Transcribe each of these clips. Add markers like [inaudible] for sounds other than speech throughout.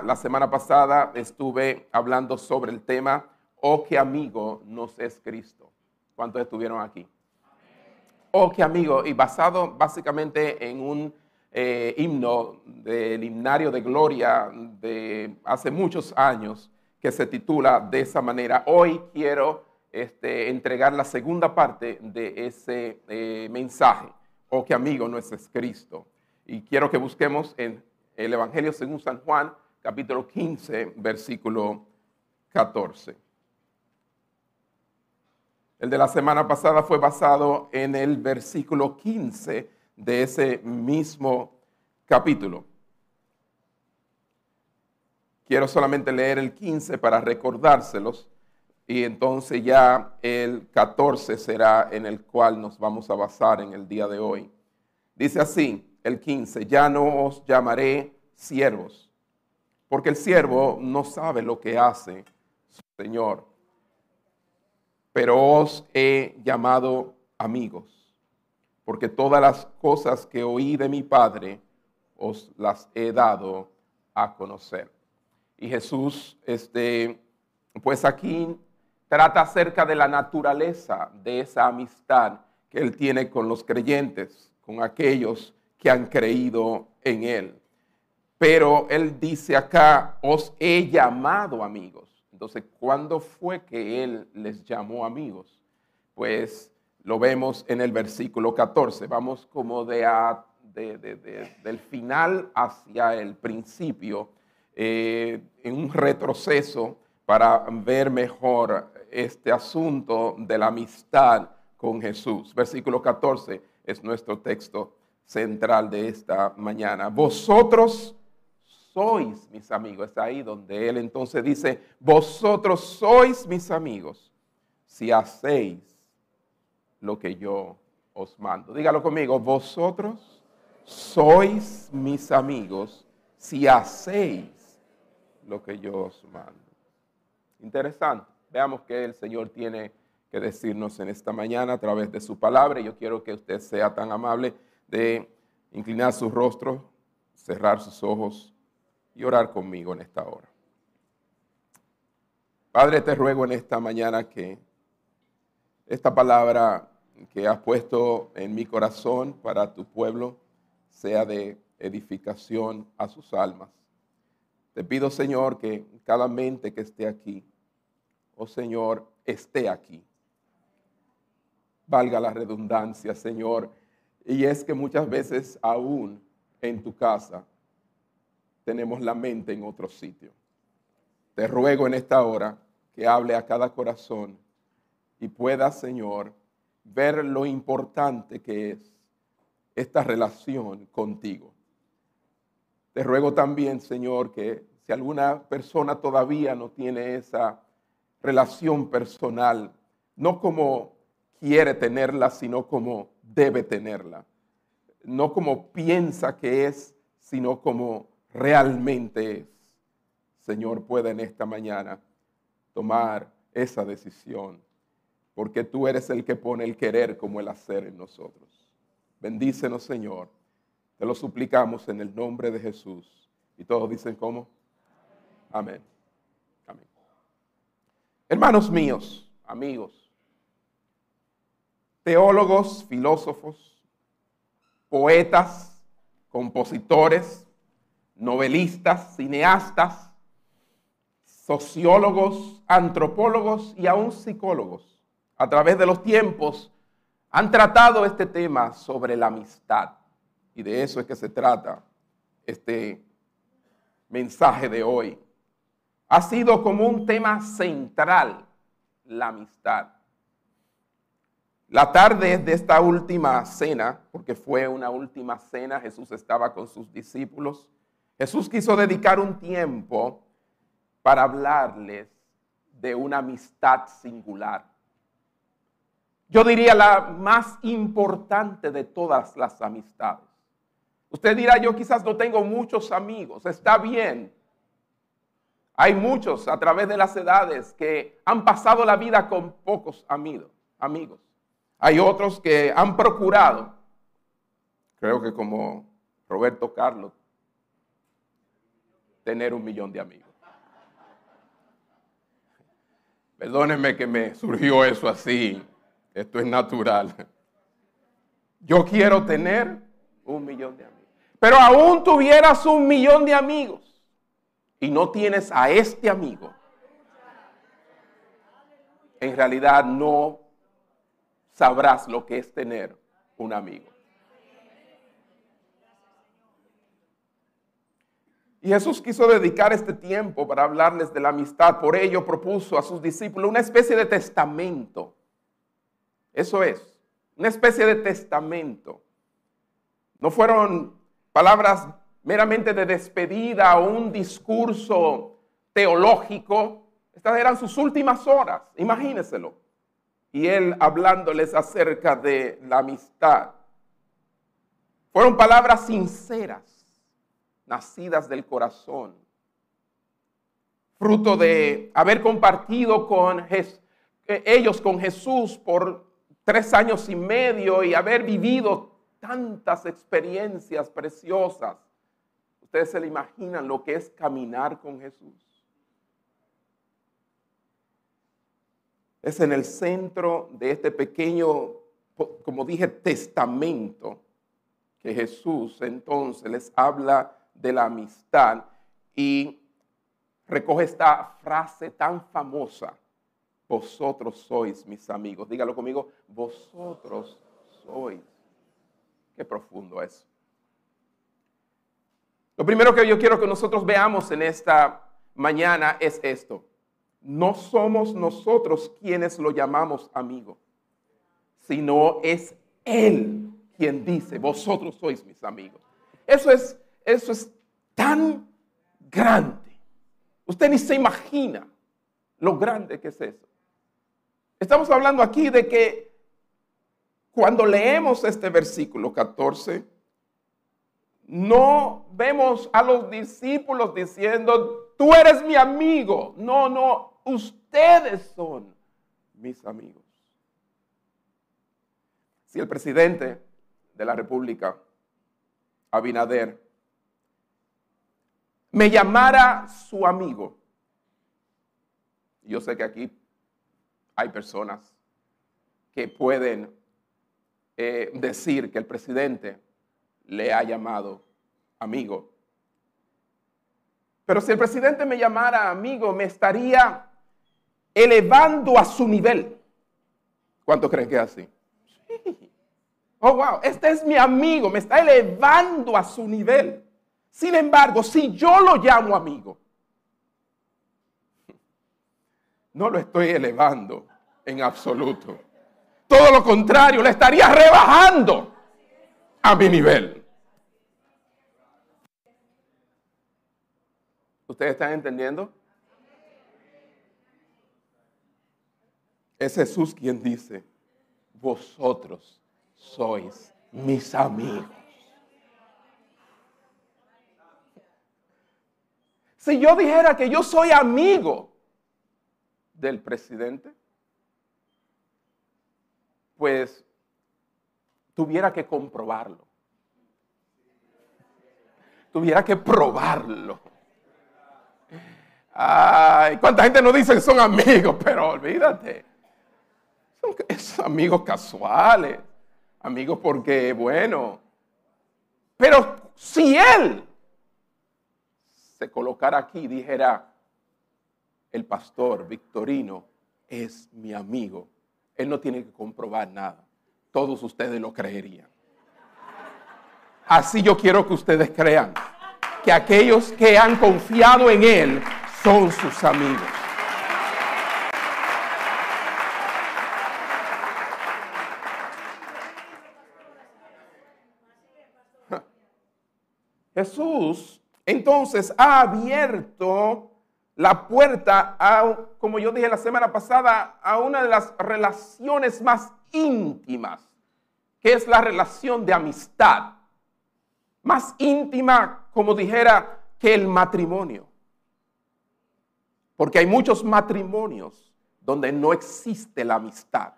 La semana pasada estuve hablando sobre el tema, oh, qué amigo nos es Cristo. ¿Cuántos estuvieron aquí? Oh, qué amigo, y basado básicamente en un eh, himno del himnario de gloria de hace muchos años que se titula de esa manera. Hoy quiero este, entregar la segunda parte de ese eh, mensaje, oh, qué amigo no es Cristo. Y quiero que busquemos en el Evangelio según San Juan, capítulo 15, versículo 14. El de la semana pasada fue basado en el versículo 15 de ese mismo capítulo. Quiero solamente leer el 15 para recordárselos y entonces ya el 14 será en el cual nos vamos a basar en el día de hoy. Dice así el 15, ya no os llamaré siervos porque el siervo no sabe lo que hace Señor. Pero os he llamado amigos, porque todas las cosas que oí de mi Padre os las he dado a conocer. Y Jesús, este, pues aquí trata acerca de la naturaleza de esa amistad que Él tiene con los creyentes, con aquellos que han creído en Él. Pero él dice acá, os he llamado amigos. Entonces, ¿cuándo fue que él les llamó amigos? Pues lo vemos en el versículo 14. Vamos como de, del final hacia el principio, eh, en un retroceso para ver mejor este asunto de la amistad con Jesús. Versículo 14 es nuestro texto central de esta mañana. Vosotros sois mis amigos. Es ahí donde él entonces dice, vosotros sois mis amigos si hacéis lo que yo os mando. Dígalo conmigo, vosotros sois mis amigos si hacéis lo que yo os mando. Interesante. Veamos que el Señor tiene que decirnos en esta mañana a través de su palabra. Yo quiero que usted sea tan amable de inclinar su rostro, cerrar sus ojos y orar conmigo en esta hora. Padre, te ruego en esta mañana que esta palabra que has puesto en mi corazón para tu pueblo sea de edificación a sus almas. Te pido, Señor, que cada mente que esté aquí, oh Señor, esté aquí. Valga la redundancia, Señor. Y es que muchas veces aún en tu casa tenemos la mente en otro sitio. Te ruego en esta hora que hable a cada corazón y pueda, Señor, ver lo importante que es esta relación contigo. Te ruego también, Señor, que si alguna persona todavía no tiene esa relación personal, no como quiere tenerla, sino como debe tenerla. No como piensa que es, sino como realmente es. Señor, pueda en esta mañana tomar esa decisión, porque tú eres el que pone el querer como el hacer en nosotros. Bendícenos, Señor. Te lo suplicamos en el nombre de Jesús. Y todos dicen cómo. Amén. Amén. Hermanos míos, amigos, teólogos, filósofos, poetas, compositores, novelistas, cineastas, sociólogos, antropólogos y aún psicólogos, a través de los tiempos, han tratado este tema sobre la amistad. Y de eso es que se trata este mensaje de hoy. Ha sido como un tema central la amistad. La tarde de esta última cena, porque fue una última cena, Jesús estaba con sus discípulos Jesús quiso dedicar un tiempo para hablarles de una amistad singular. Yo diría la más importante de todas las amistades. Usted dirá, yo quizás no tengo muchos amigos, está bien. Hay muchos a través de las edades que han pasado la vida con pocos amigos. amigos. Hay otros que han procurado, creo que como Roberto Carlos, tener un millón de amigos. Perdónenme que me surgió eso así. Esto es natural. Yo quiero tener un millón de amigos. Pero aún tuvieras un millón de amigos y no tienes a este amigo, en realidad no sabrás lo que es tener un amigo. Y Jesús quiso dedicar este tiempo para hablarles de la amistad. Por ello propuso a sus discípulos una especie de testamento. Eso es, una especie de testamento. No fueron palabras meramente de despedida o un discurso teológico. Estas eran sus últimas horas, imagínenselo. Y él hablándoles acerca de la amistad. Fueron palabras sinceras nacidas del corazón, fruto de haber compartido con eh, ellos con Jesús por tres años y medio y haber vivido tantas experiencias preciosas. Ustedes se le imaginan lo que es caminar con Jesús. Es en el centro de este pequeño, como dije, testamento que Jesús entonces les habla de la amistad y recoge esta frase tan famosa, vosotros sois mis amigos. Dígalo conmigo, vosotros sois. Qué profundo es. Lo primero que yo quiero que nosotros veamos en esta mañana es esto. No somos nosotros quienes lo llamamos amigo, sino es Él quien dice, vosotros sois mis amigos. Eso es eso es tan grande. Usted ni se imagina lo grande que es eso. Estamos hablando aquí de que cuando leemos este versículo 14, no vemos a los discípulos diciendo, tú eres mi amigo. No, no, ustedes son mis amigos. Si el presidente de la República, Abinader, me llamara su amigo. Yo sé que aquí hay personas que pueden eh, decir que el presidente le ha llamado amigo. Pero si el presidente me llamara amigo, me estaría elevando a su nivel. ¿Cuánto creen que es así? Sí. Oh, wow, este es mi amigo, me está elevando a su nivel. Sin embargo, si yo lo llamo amigo, [laughs] no lo estoy elevando en absoluto. Todo lo contrario, le estaría rebajando a mi nivel. ¿Ustedes están entendiendo? Es Jesús quien dice, vosotros sois mis amigos. Si yo dijera que yo soy amigo del presidente, pues tuviera que comprobarlo. Tuviera que probarlo. Ay, cuánta gente no dice que son amigos, pero olvídate. Son amigos casuales, amigos porque, bueno, pero si él colocar aquí y dijera, el pastor Victorino es mi amigo, él no tiene que comprobar nada. Todos ustedes lo creerían. Así yo quiero que ustedes crean que aquellos que han confiado en Él son sus amigos. [laughs] Jesús entonces ha abierto la puerta a, como yo dije la semana pasada, a una de las relaciones más íntimas, que es la relación de amistad. Más íntima, como dijera, que el matrimonio. Porque hay muchos matrimonios donde no existe la amistad.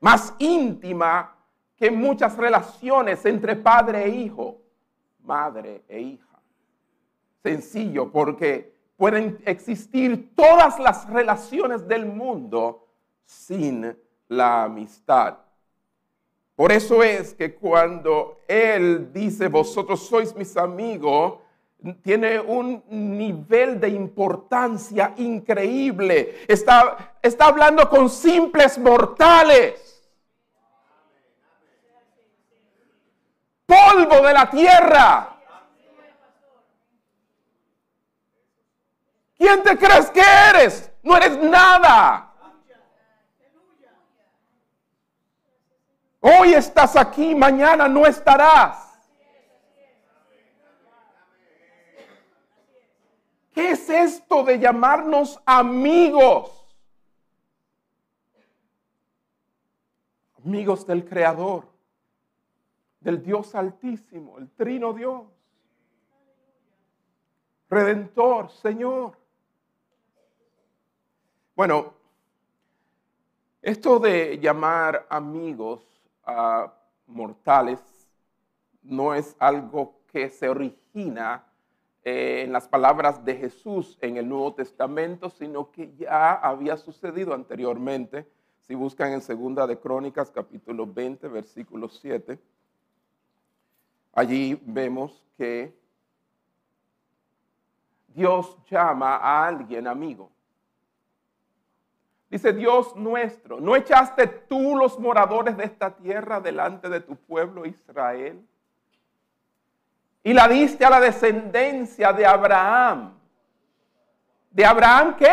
Más íntima que muchas relaciones entre padre e hijo madre e hija. sencillo porque pueden existir todas las relaciones del mundo sin la amistad. Por eso es que cuando Él dice, vosotros sois mis amigos, tiene un nivel de importancia increíble. Está, está hablando con simples mortales. Polvo de la tierra. ¿Quién te crees que eres? No eres nada. Hoy estás aquí, mañana no estarás. ¿Qué es esto de llamarnos amigos? Amigos del Creador, del Dios Altísimo, el Trino Dios, Redentor, Señor. Bueno, esto de llamar amigos a mortales no es algo que se origina eh, en las palabras de Jesús en el Nuevo Testamento, sino que ya había sucedido anteriormente. Si buscan en Segunda de Crónicas, capítulo 20, versículo 7, allí vemos que Dios llama a alguien amigo. Dice Dios nuestro, ¿no echaste tú los moradores de esta tierra delante de tu pueblo Israel? Y la diste a la descendencia de Abraham. ¿De Abraham qué?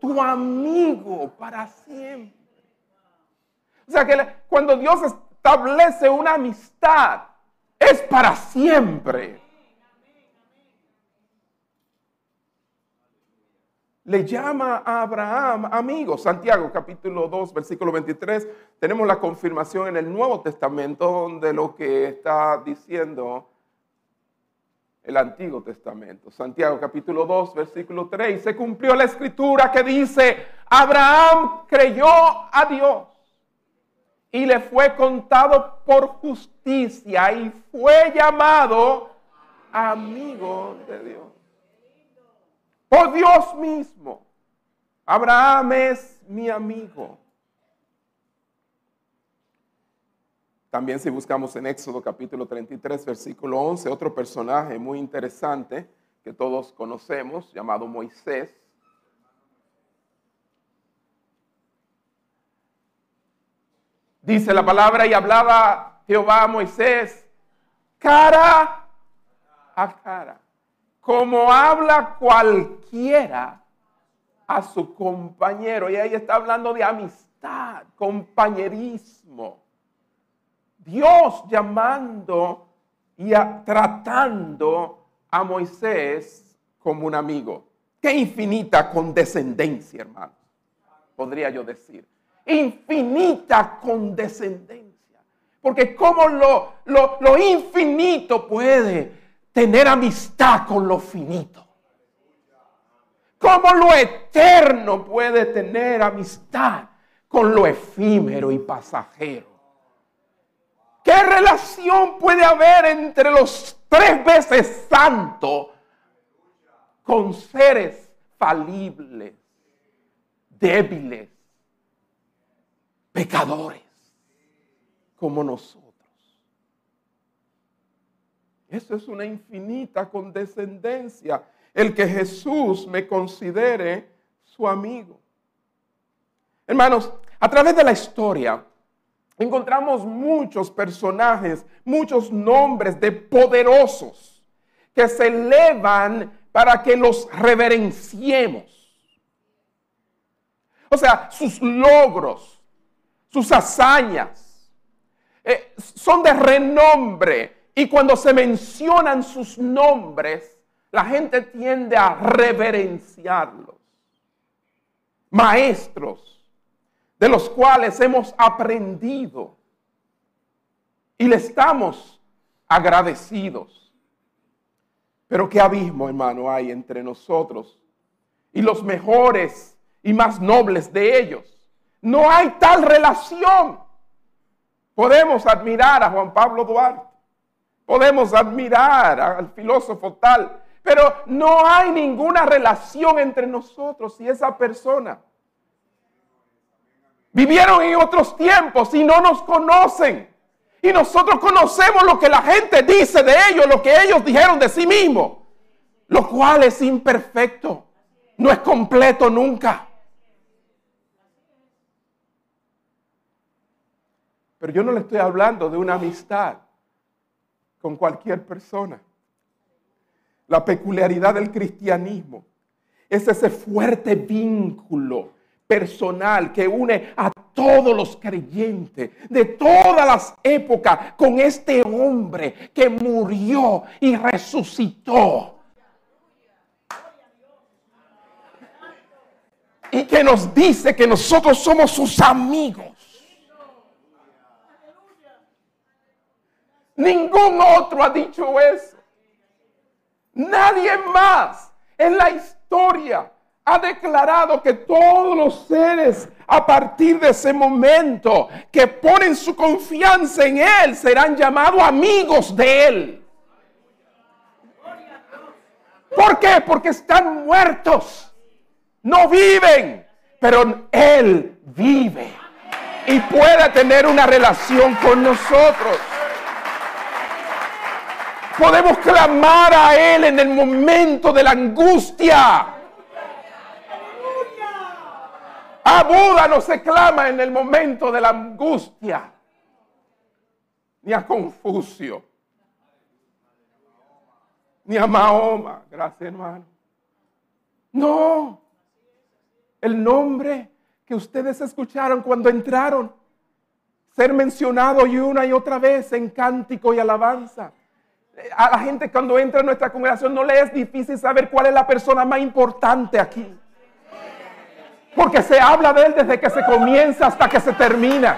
Tu amigo para siempre. O sea que cuando Dios establece una amistad, es para siempre. le llama a Abraham amigo. Santiago capítulo 2, versículo 23, tenemos la confirmación en el Nuevo Testamento de lo que está diciendo el Antiguo Testamento. Santiago capítulo 2, versículo 3, se cumplió la escritura que dice, Abraham creyó a Dios y le fue contado por justicia y fue llamado amigo de Dios por Dios mismo. Abraham es mi amigo. También si buscamos en Éxodo capítulo 33, versículo 11, otro personaje muy interesante que todos conocemos, llamado Moisés. Dice la palabra y hablaba Jehová a Moisés cara a cara como habla cualquiera a su compañero. Y ahí está hablando de amistad, compañerismo. Dios llamando y tratando a Moisés como un amigo. Qué infinita condescendencia, hermano. Podría yo decir. Infinita condescendencia. Porque como lo, lo, lo infinito puede tener amistad con lo finito. ¿Cómo lo eterno puede tener amistad con lo efímero y pasajero? ¿Qué relación puede haber entre los tres veces santo con seres falibles, débiles, pecadores como nosotros? Eso es una infinita condescendencia. El que Jesús me considere su amigo. Hermanos, a través de la historia encontramos muchos personajes, muchos nombres de poderosos que se elevan para que los reverenciemos. O sea, sus logros, sus hazañas, eh, son de renombre y cuando se mencionan sus nombres, la gente tiende a reverenciarlos. Maestros de los cuales hemos aprendido y le estamos agradecidos. Pero qué abismo, hermano, hay entre nosotros y los mejores y más nobles de ellos. No hay tal relación. Podemos admirar a Juan Pablo Duarte Podemos admirar al filósofo tal, pero no hay ninguna relación entre nosotros y esa persona. Vivieron en otros tiempos y no nos conocen. Y nosotros conocemos lo que la gente dice de ellos, lo que ellos dijeron de sí mismos, lo cual es imperfecto, no es completo nunca. Pero yo no le estoy hablando de una amistad con cualquier persona. La peculiaridad del cristianismo es ese fuerte vínculo personal que une a todos los creyentes de todas las épocas con este hombre que murió y resucitó. Y que nos dice que nosotros somos sus amigos. Ningún otro ha dicho eso. Nadie más en la historia ha declarado que todos los seres a partir de ese momento que ponen su confianza en Él serán llamados amigos de Él. ¿Por qué? Porque están muertos. No viven, pero Él vive y puede tener una relación con nosotros. Podemos clamar a Él en el momento de la angustia. A Buda no se clama en el momento de la angustia, ni a Confucio, ni a Mahoma. Gracias, hermano. No. El nombre que ustedes escucharon cuando entraron, ser mencionado y una y otra vez en cántico y alabanza. A la gente cuando entra en nuestra congregación no le es difícil saber cuál es la persona más importante aquí. Porque se habla de él desde que se comienza hasta que se termina.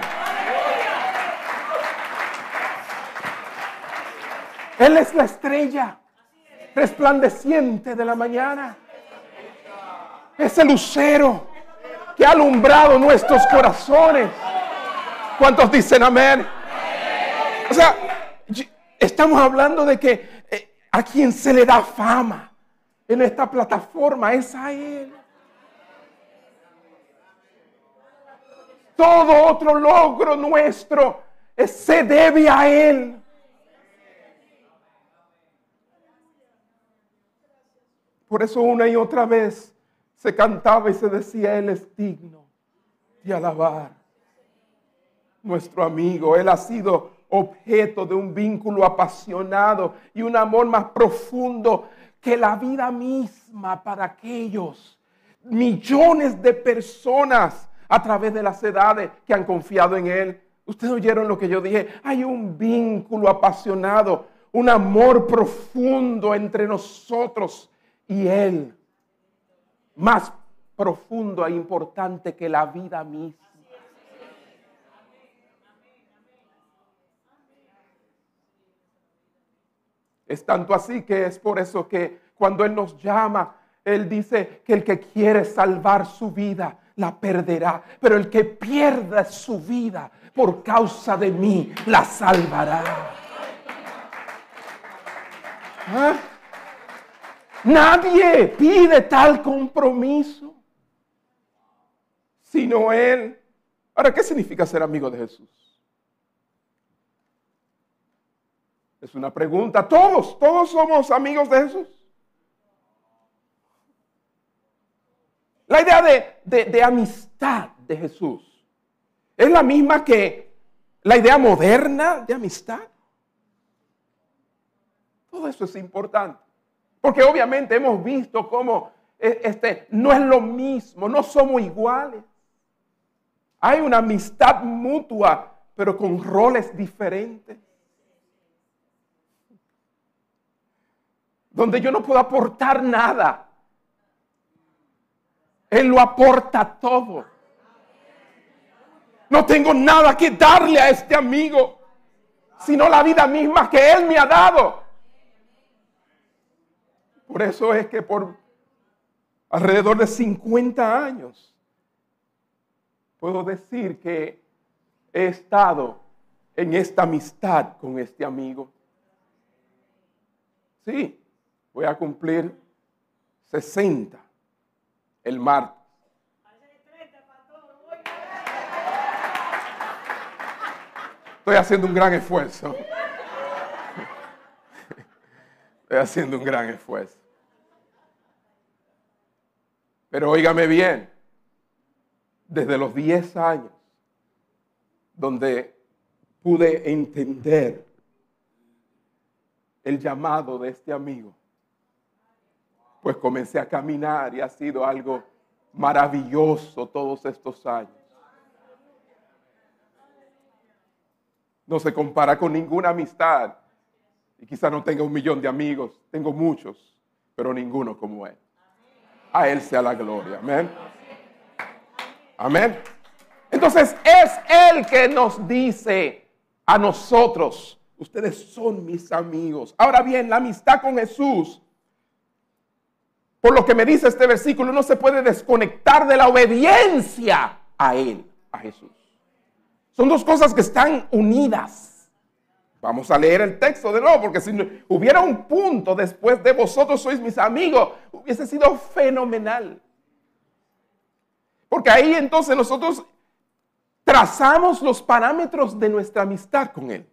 Él es la estrella resplandeciente de la mañana. Es el lucero que ha alumbrado nuestros corazones. ¿Cuántos dicen amén? O sea, estamos hablando de que eh, a quien se le da fama en esta plataforma es a Él. Todo otro logro nuestro se debe a Él. Por eso una y otra vez se cantaba y se decía, Él es digno de alabar. Nuestro amigo, Él ha sido objeto de un vínculo apasionado y un amor más profundo que la vida misma para aquellos millones de personas a través de las edades que han confiado en Él. Ustedes oyeron lo que yo dije. Hay un vínculo apasionado, un amor profundo entre nosotros y Él. Más profundo e importante que la vida misma. Es tanto así que es por eso que cuando Él nos llama, Él dice que el que quiere salvar su vida, la perderá. Pero el que pierda su vida por causa de mí, la salvará. ¿Ah? Nadie pide tal compromiso, sino Él. Ahora, ¿qué significa ser amigo de Jesús? Es una pregunta. Todos, todos somos amigos de Jesús. La idea de, amistad de Jesús es la misma que la idea moderna de amistad. Todo eso es importante. Porque obviamente hemos visto cómo e, este, no es lo mismo, no somos iguales. Hay una amistad mutua, pero con roles diferentes. Donde yo no puedo aportar nada él lo aporta todo. No tengo nada que darle a este amigo, sino la vida misma que Él me ha dado. Por eso es que por alrededor de 50 años puedo decir que he estado en esta amistad con este amigo. Sí, Voy a cumplir 60 el martes. Estoy haciendo un gran esfuerzo. Estoy haciendo un gran esfuerzo. Pero óigame bien, desde los 10 años, donde pude entender el llamado de este amigo, pues comencé a caminar y ha sido algo maravilloso todos estos años. No se compara con ninguna amistad. Y quizá no tenga un millón de amigos, tengo muchos, pero ninguno como Él. A Él sea la gloria. Amén. Amén. Entonces es Él que nos dice a nosotros, ustedes son mis amigos. Ahora bien, la amistad con Jesús por lo que me dice este versículo, no se puede desconectar de la obediencia a Él, a Jesús. Son dos cosas que están unidas. Vamos a leer el texto de nuevo, porque si hubiera un punto después de vosotros sois mis amigos, hubiese sido fenomenal. Porque ahí entonces nosotros trazamos los parámetros de nuestra amistad con Él.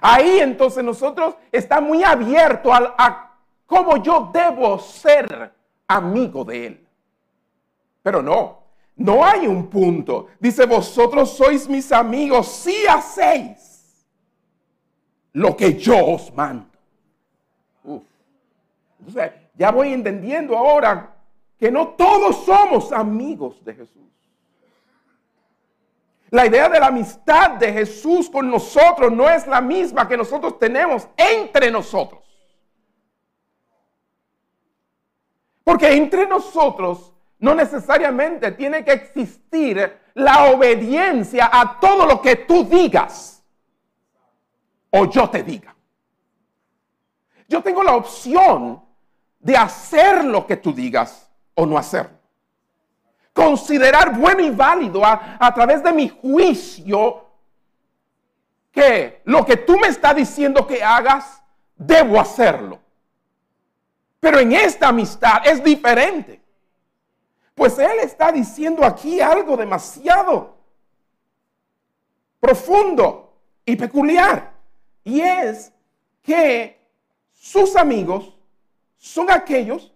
Ahí entonces nosotros está muy abierto a, a cómo yo debo ser amigo de Él. Pero no, no hay un punto. Dice, vosotros sois mis amigos si hacéis lo que yo os mando. Entonces, ya voy entendiendo ahora que no todos somos amigos de Jesús. La idea de la amistad de Jesús con nosotros no es la misma que nosotros tenemos entre nosotros. Porque entre nosotros no necesariamente tiene que existir la obediencia a todo lo que tú digas o yo te diga. Yo tengo la opción de hacer lo que tú digas o no hacerlo. Considerar bueno y válido a, través de mi juicio que lo que tú me estás diciendo que hagas, debo hacerlo. Pero en esta amistad es diferente. Pues Él está diciendo aquí algo demasiado profundo y peculiar. Y es que sus amigos son aquellos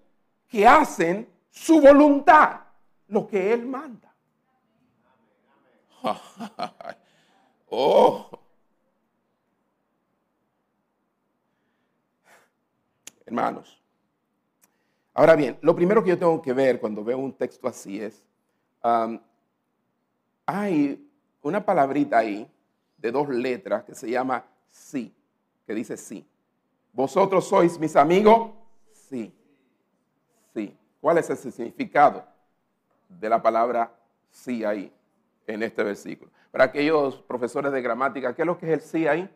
que hacen su voluntad, lo que Él manda. [laughs] oh. Hermanos, Ahora bien, lo primero que yo tengo que ver cuando veo un texto así es, hay una palabrita ahí de dos letras que se llama sí, que dice sí. ¿Vosotros sois mis amigos? Sí. Sí. ¿Cuál es ese significado de la palabra sí ahí, en este versículo? Para aquellos profesores de gramática, ¿qué es lo que es el sí ahí?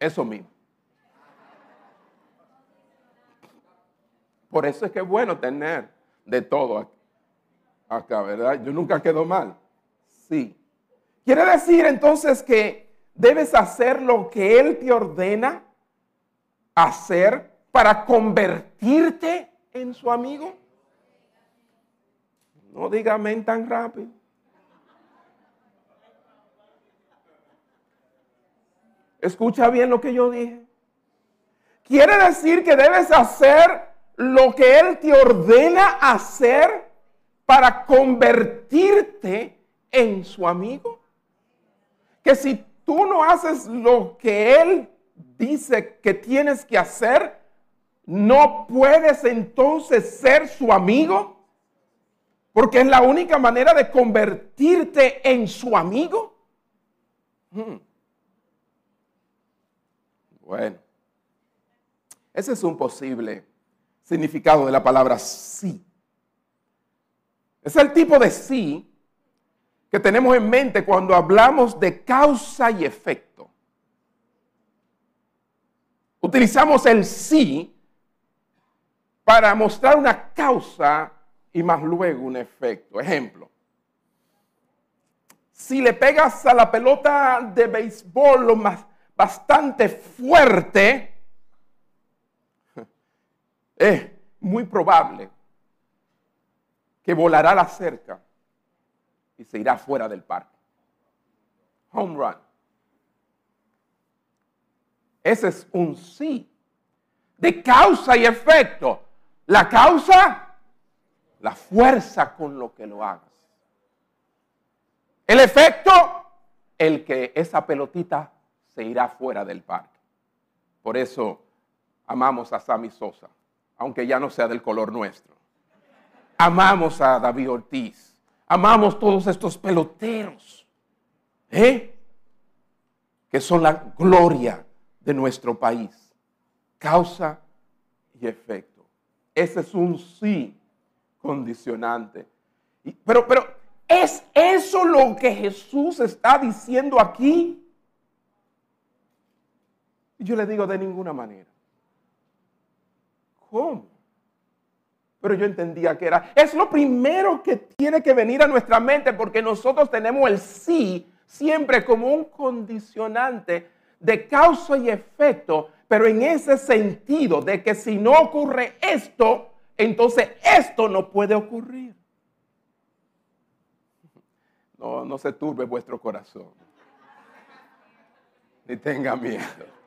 Eso mismo. Por eso es que es bueno tener de todo acá, ¿verdad? Yo nunca quedo mal. Sí. Quiere decir entonces que debes hacer lo que Él te ordena hacer para convertirte en su amigo. No diga tan rápido. Escucha bien lo que yo dije. Quiere decir que debes hacer lo que Él te ordena hacer para convertirte en su amigo? Que si tú no haces lo que Él dice que tienes que hacer, no puedes entonces ser su amigo. Porque es la única manera de convertirte en su amigo. Hmm. Bueno, ese es un posible significado de la palabra sí. Es el tipo de sí que tenemos en mente cuando hablamos de causa y efecto. Utilizamos el sí para mostrar una causa y más luego un efecto. Ejemplo, si le pegas a la pelota de béisbol lo más, bastante fuerte, es muy probable que volará la cerca y se irá fuera del parque. Home run. Ese es un sí de causa y efecto. La causa, la fuerza con lo que lo hagas. El efecto, el que esa pelotita se irá fuera del parque. Por eso amamos a Sammy Sosa, aunque ya no sea del color nuestro. Amamos a David Ortiz. Amamos todos estos peloteros. ¿eh? Que son la gloria de nuestro país. Causa y efecto. Ese es un sí condicionante. Pero, pero, ¿es eso lo que Jesús está diciendo aquí? Yo le digo de ninguna manera. ¿Cómo? Pero yo entendía que era. Es lo primero que tiene que venir a nuestra mente porque nosotros tenemos el sí siempre como un condicionante de causa y efecto, pero en ese sentido de que si no ocurre esto, entonces esto no puede ocurrir. No, no se turbe vuestro corazón. Ni tenga miedo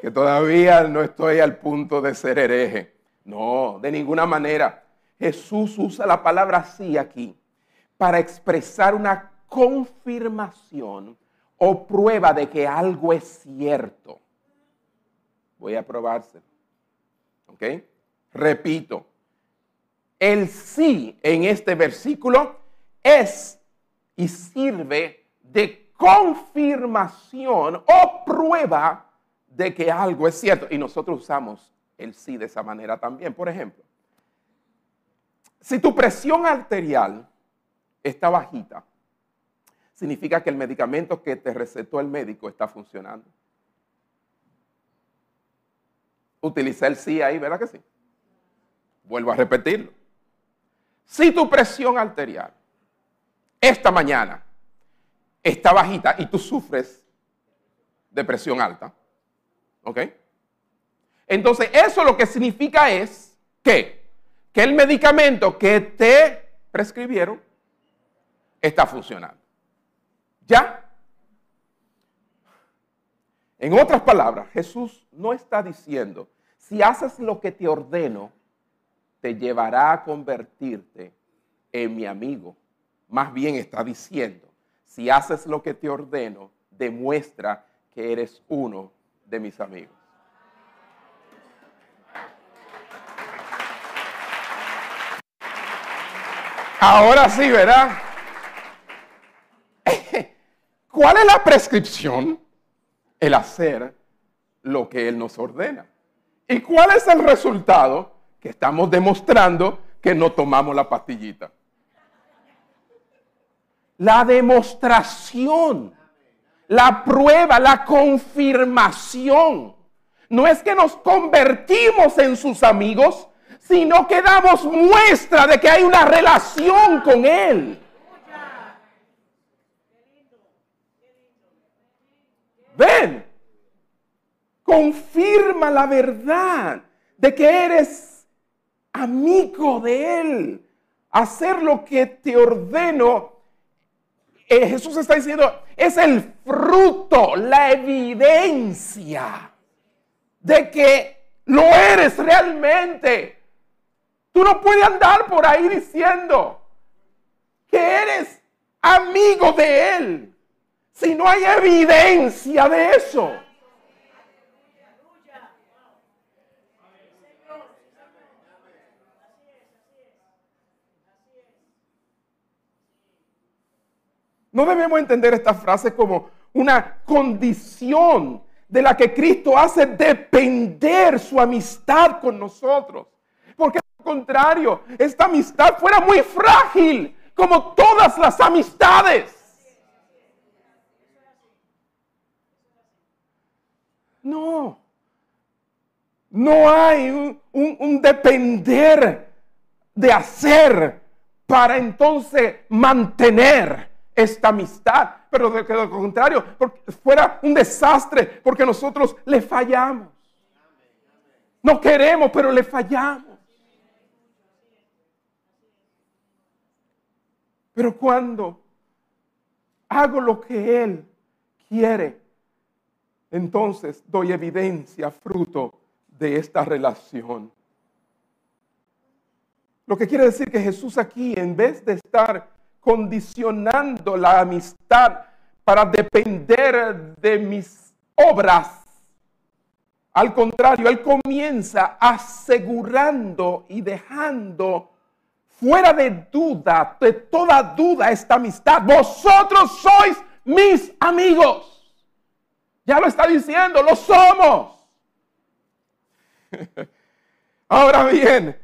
que todavía no estoy al punto de ser hereje. No, de ninguna manera. Jesús usa la palabra sí aquí para expresar una confirmación o prueba de que algo es cierto. Voy a probárselo. ¿Ok? Repito, el sí en este versículo es y sirve de confirmación o prueba de que algo es cierto. Y nosotros usamos el sí de esa manera también. Por ejemplo, si tu presión arterial está bajita, significa que el medicamento que te recetó el médico está funcionando. Utiliza el sí ahí, ¿verdad que sí? Vuelvo a repetirlo. Si tu presión arterial esta mañana está bajita y tú sufres de presión alta, ¿Ok? Entonces, eso lo que significa es que, que el medicamento que te prescribieron está funcionando. ¿Ya? En otras palabras, Jesús no está diciendo, si haces lo que te ordeno, te llevará a convertirte en mi amigo. Más bien está diciendo, si haces lo que te ordeno, demuestra que eres uno de mis amigos. Ahora sí, ¿verdad? [laughs] ¿Cuál es la prescripción? El hacer lo que Él nos ordena. ¿Y cuál es el resultado? Que estamos demostrando que no tomamos la pastillita. La demostración la prueba, la confirmación. No es que nos convertimos en sus amigos, sino que damos muestra de que hay una relación con Él. Ven, confirma la verdad de que eres amigo de Él. Hacer lo que te ordeno eh, Jesús está diciendo, es el fruto, la evidencia de que lo eres realmente. Tú no puedes andar por ahí diciendo que eres amigo de Él si no hay evidencia de eso. No debemos entender esta frase como una condición de la que Cristo hace depender su amistad con nosotros. Porque al contrario, esta amistad fuera muy frágil, como todas las amistades. No, no hay un, depender de hacer para entonces mantener esta amistad. Pero de, lo contrario, fuera un desastre porque nosotros le fallamos. No queremos, pero le fallamos. Pero cuando hago lo que Él quiere, entonces doy evidencia, fruto de esta relación. Lo que quiere decir que Jesús aquí, en vez de estar condicionando la amistad para depender de mis obras, al contrario, Él comienza asegurando y dejando fuera de duda, de toda duda, esta amistad. Vosotros sois mis amigos. Ya lo está diciendo, lo somos. [laughs] Ahora bien,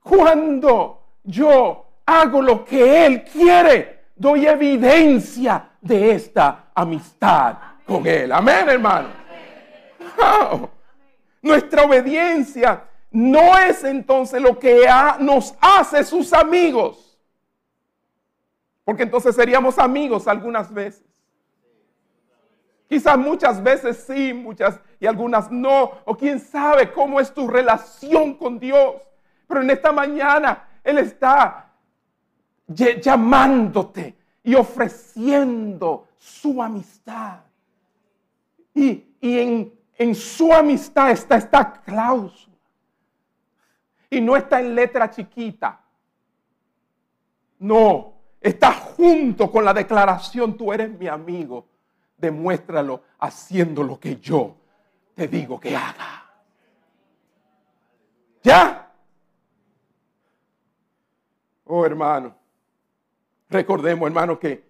cuando yo hago lo que Él quiere, doy evidencia de esta amistad con Él. Amén, hermano. Nuestra obediencia no es entonces lo que nos hace sus amigos. Porque entonces seríamos amigos algunas veces. Quizás muchas veces sí, muchas y algunas no. O quién sabe cómo es tu relación con Dios. Pero en esta mañana Él está llamándote y ofreciendo su amistad. Y, en, en su amistad está esta cláusula. Y no está en letra chiquita. No, está junto con la declaración, tú eres mi amigo demuéstralo haciendo lo que yo te digo que haga. ¿Ya? Oh hermano, recordemos hermano que,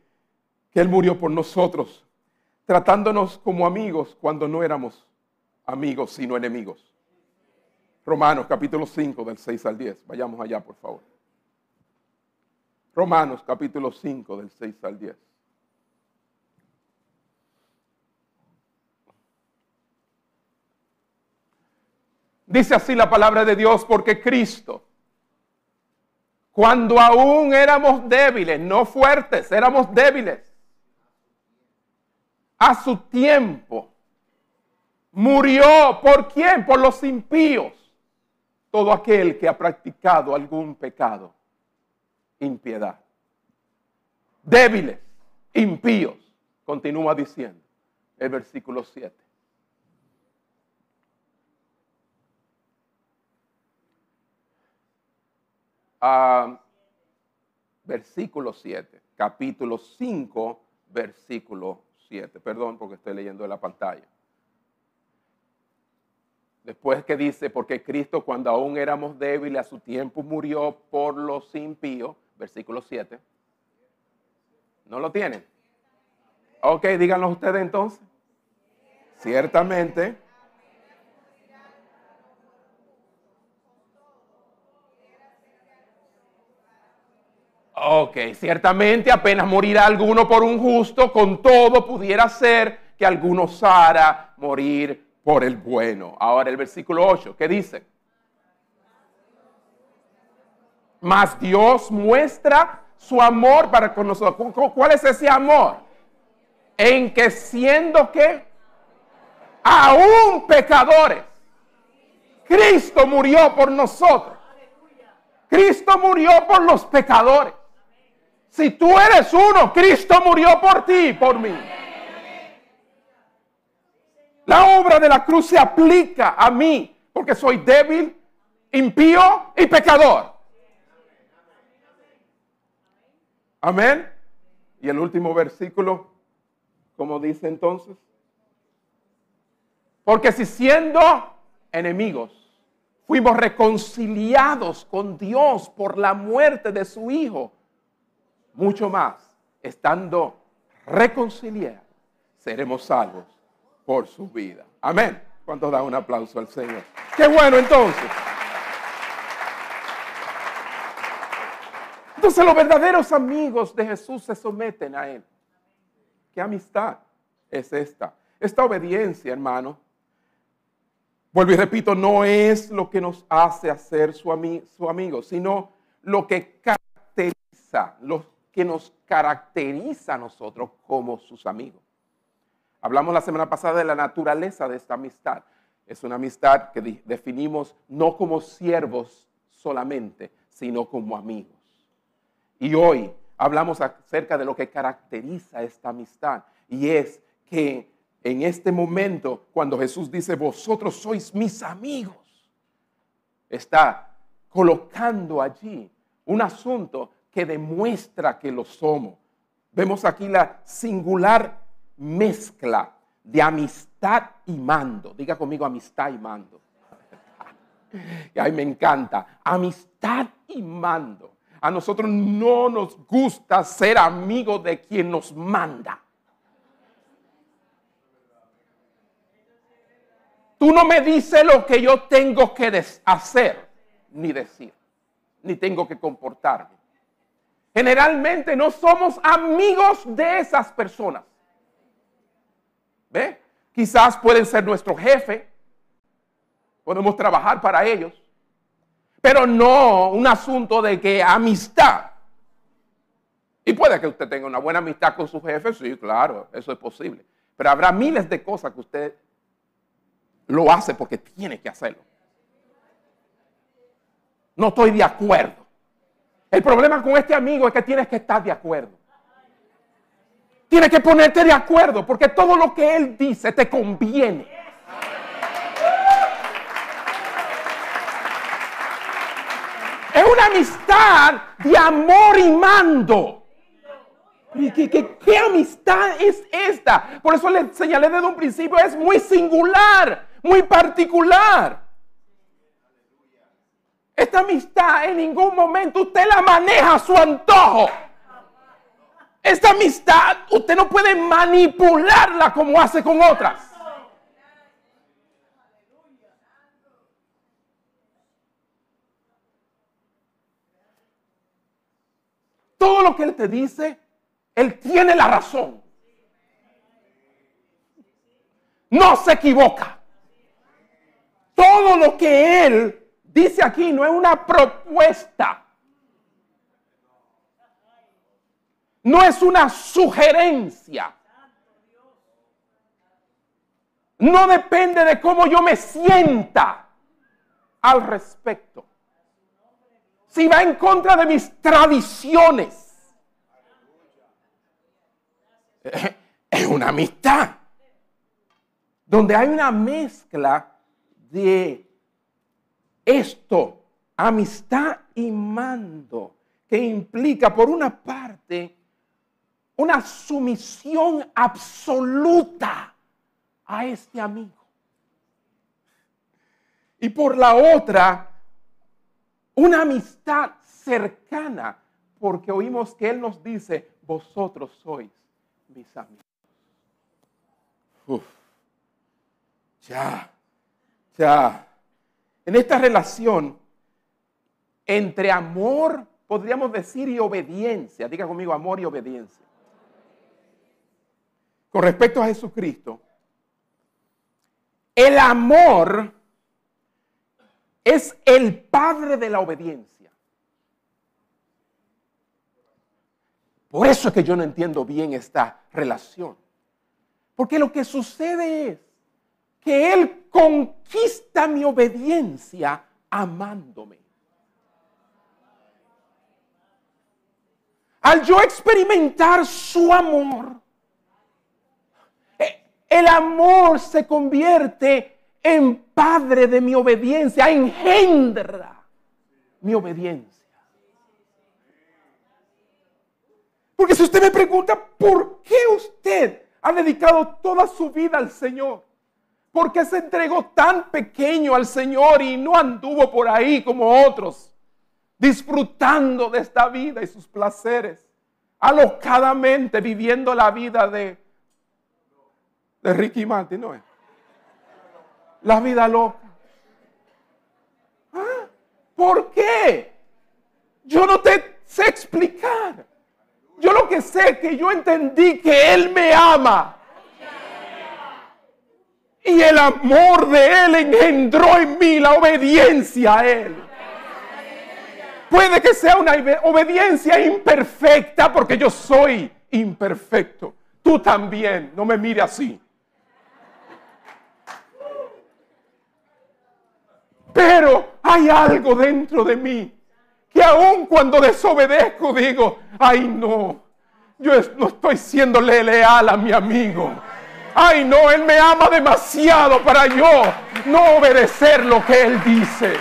que Él murió por nosotros, tratándonos como amigos cuando no éramos amigos, sino enemigos. Romanos capítulo 5 del 6 al 10. Vayamos allá, por favor. Romanos capítulo 5 del 6 al 10. Dice así la palabra de Dios, porque Cristo, cuando aún éramos débiles, no fuertes, éramos débiles, a su tiempo, murió por quién? Por los impíos. Todo aquel que ha practicado algún pecado, impiedad. Débiles, impíos, continúa diciendo el versículo 7. Versículo 7, capítulo 5, versículo 7. Perdón porque estoy leyendo de la pantalla. Después que dice, porque Cristo cuando aún éramos débiles a su tiempo murió por los impíos, versículo 7. ¿No lo tienen? Ok, díganlo ustedes entonces. Ciertamente Ok, ciertamente apenas morirá alguno por un justo, con todo pudiera ser que alguno osara morir por el bueno. Ahora el versículo 8, ¿qué dice? Mas Dios muestra su amor para con nosotros. ¿Cuál es ese amor? En que siendo que aún pecadores, Cristo murió por nosotros. Cristo murió por los pecadores. Si tú eres uno, Cristo murió por ti por mí. La obra de la cruz se aplica a mí porque soy débil, impío y pecador. Amén. Y el último versículo, como dice entonces, porque si siendo enemigos fuimos reconciliados con Dios por la muerte de su Hijo, mucho más, estando reconciliados, seremos salvos por su vida. Amén. ¿Cuántos dan un aplauso al Señor? Qué bueno entonces. Entonces los verdaderos amigos de Jesús se someten a Él. ¿Qué amistad es esta? Esta obediencia, hermano. Vuelvo y repito, no es lo que nos hace hacer su, su amigo, sino lo que caracteriza lo que nos caracteriza a nosotros como sus amigos. Hablamos la semana pasada de la naturaleza de esta amistad. Es una amistad que definimos no como siervos solamente, sino como amigos. Y hoy hablamos acerca de lo que caracteriza esta amistad. Y es que en este momento, cuando Jesús dice, vosotros sois mis amigos, está colocando allí un asunto que demuestra que lo somos. Vemos aquí la singular mezcla de amistad y mando. Diga conmigo amistad y mando. [laughs] Y ahí me encanta. Amistad y mando. A nosotros no nos gusta ser amigos de quien nos manda. Tú no me dices lo que yo tengo que hacer ni decir, ni tengo que comportarme. Generalmente no somos amigos de esas personas. ¿Ve? Quizás pueden ser nuestro jefe, podemos trabajar para ellos, pero no un asunto de que amistad. Y puede que usted tenga una buena amistad con su jefe, sí, claro, eso es posible. Pero habrá miles de cosas que usted lo hace porque tiene que hacerlo. No estoy de acuerdo. El problema con este amigo es que tienes que estar de acuerdo. Tienes que ponerte de acuerdo porque todo lo que él dice te conviene. Es una amistad de amor y mando. ¿Qué, amistad es esta? Por eso le señalé desde un principio, es muy singular, muy particular. Esta amistad en ningún momento usted la maneja a su antojo. Esta amistad usted no puede manipularla como hace con otras. Todo lo que Él te dice, Él tiene la razón. No se equivoca. Todo lo que Él dice aquí no es una propuesta. No es una sugerencia. No depende de cómo yo me sienta al respecto. Si va en contra de mis tradiciones. [laughs] Es una amistad. Donde hay una mezcla de esto, amistad y mando, que implica por una parte una sumisión absoluta a este amigo. Y por la otra, una amistad cercana, porque oímos que Él nos dice, vosotros sois mis amigos. Ya, ya. En esta relación entre amor, podríamos decir, y obediencia, diga conmigo amor y obediencia con respecto a Jesucristo, el amor es el padre de la obediencia. Por eso es que yo no entiendo bien esta relación. Porque lo que sucede es que Él conquista mi obediencia amándome. Al yo experimentar su amor, el amor se convierte en padre de mi obediencia, engendra mi obediencia. Porque si usted me pregunta, ¿por qué usted ha dedicado toda su vida al Señor? ¿Por qué se entregó tan pequeño al Señor y no anduvo por ahí como otros, disfrutando de esta vida y sus placeres, alocadamente viviendo la vida de Ricky Martin, ¿no es? La vida loca. ¿Ah? ¿Por qué? Yo no te sé explicar. Yo lo que sé es que yo entendí que Él me ama. Y el amor de Él engendró en mí la obediencia a Él. Puede que sea una obediencia imperfecta porque yo soy imperfecto. Tú también, no me mire así. Pero hay algo dentro de mí que aun cuando desobedezco digo, ay no, yo no estoy siendo leal a mi amigo. Ay no, él me ama demasiado para yo no obedecer lo que él dice.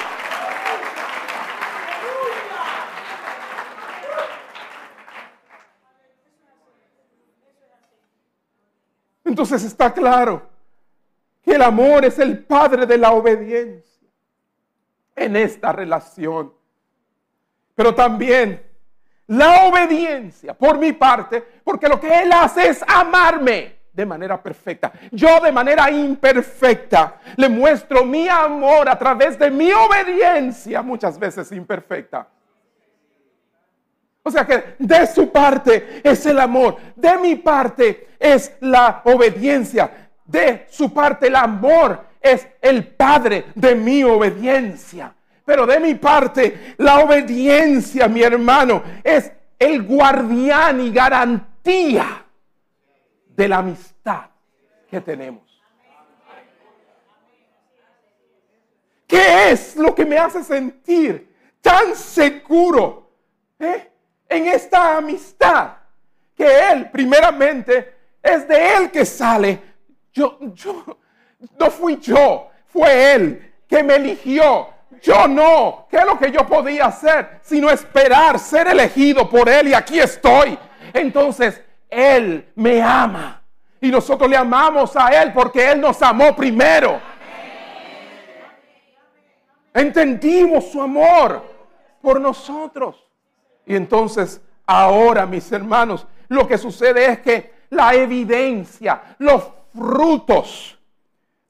Entonces está claro que el amor es el padre de la obediencia en esta relación. Pero también la obediencia por mi parte, porque lo que Él hace es amarme de manera perfecta. Yo de manera imperfecta le muestro mi amor a través de mi obediencia, muchas veces imperfecta. O sea que de su parte es el amor, de mi parte es la obediencia, de su parte el amor es el padre de mi obediencia. Pero de mi parte, la obediencia, mi hermano, es el guardián y garantía de la amistad que tenemos. ¿Qué es lo que me hace sentir tan seguro eh, en esta amistad? Que Él, primeramente, es de Él que sale. Yo, yo, no fui yo, fue Él que me eligió. Yo no. ¿Qué es lo que yo podía hacer? Sino esperar ser elegido por Él y aquí estoy. Entonces, Él me ama. Y nosotros le amamos a Él porque Él nos amó primero. Entendimos su amor por nosotros. Y entonces, ahora, mis hermanos, lo que sucede es que la evidencia, los frutos,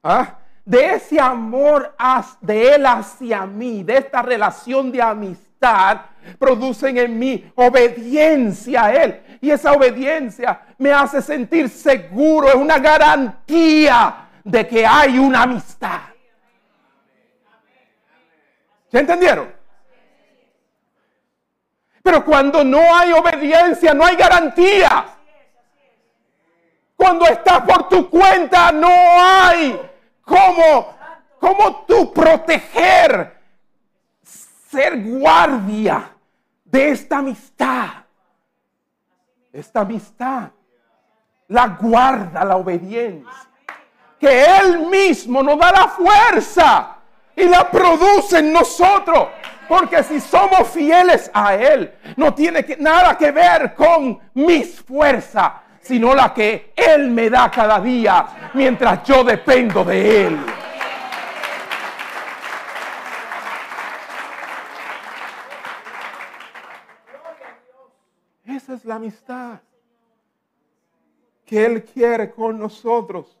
¿ah? de ese amor de Él hacia mí, de esta relación de amistad, producen en mí obediencia a Él. Y esa obediencia me hace sentir seguro, es una garantía de que hay una amistad. ¿Se entendieron? Pero cuando no hay obediencia, no hay garantía. Cuando estás por tu cuenta, no hay cómo, cómo tú proteger, ser guardia de esta amistad. Esta amistad la guarda la obediencia. Que Él mismo nos da la fuerza y la produce en nosotros. Porque si somos fieles a Él, no tiene nada que ver con mis fuerzas, sino la que Él me da cada día mientras yo dependo de Él. Esa es la amistad que Él quiere con nosotros.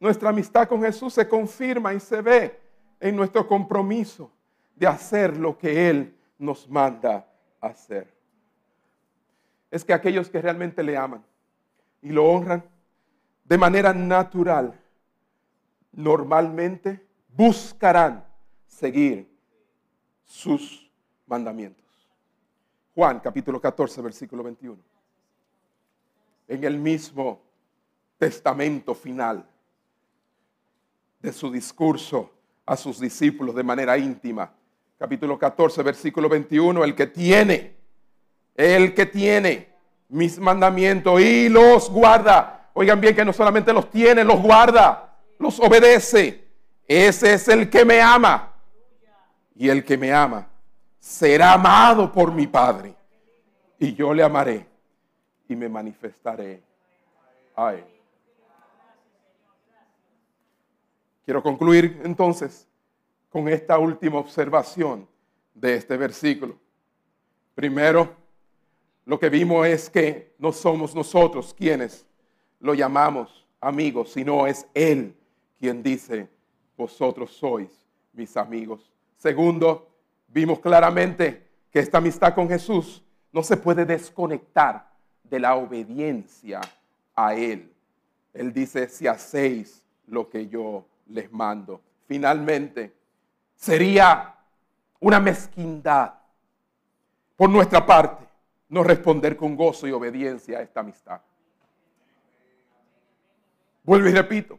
Nuestra amistad con Jesús se confirma y se ve en nuestro compromiso de hacer lo que Él nos manda hacer. Es que aquellos que realmente le aman, y lo honran de manera natural, normalmente buscarán seguir sus mandamientos. Juan capítulo 14, versículo 21. En el mismo testamento final de su discurso a sus discípulos de manera íntima. Capítulo 14, versículo 21, el que tiene, el que tiene mis mandamientos y los guarda. Oigan bien que no solamente los tiene, los guarda, los obedece. Ese es el que me ama. Y el que me ama será amado por mi Padre. Y yo le amaré y me manifestaré a él. Quiero concluir entonces con esta última observación de este versículo. Primero, lo que vimos es que no somos nosotros quienes lo llamamos amigos, sino es Él quien dice, vosotros sois mis amigos. Segundo, vimos claramente que esta amistad con Jesús no se puede desconectar de la obediencia a Él. Él dice, si hacéis lo que yo les mando. Finalmente, sería una mezquindad por nuestra parte, no responder con gozo y obediencia a esta amistad. Vuelvo y repito,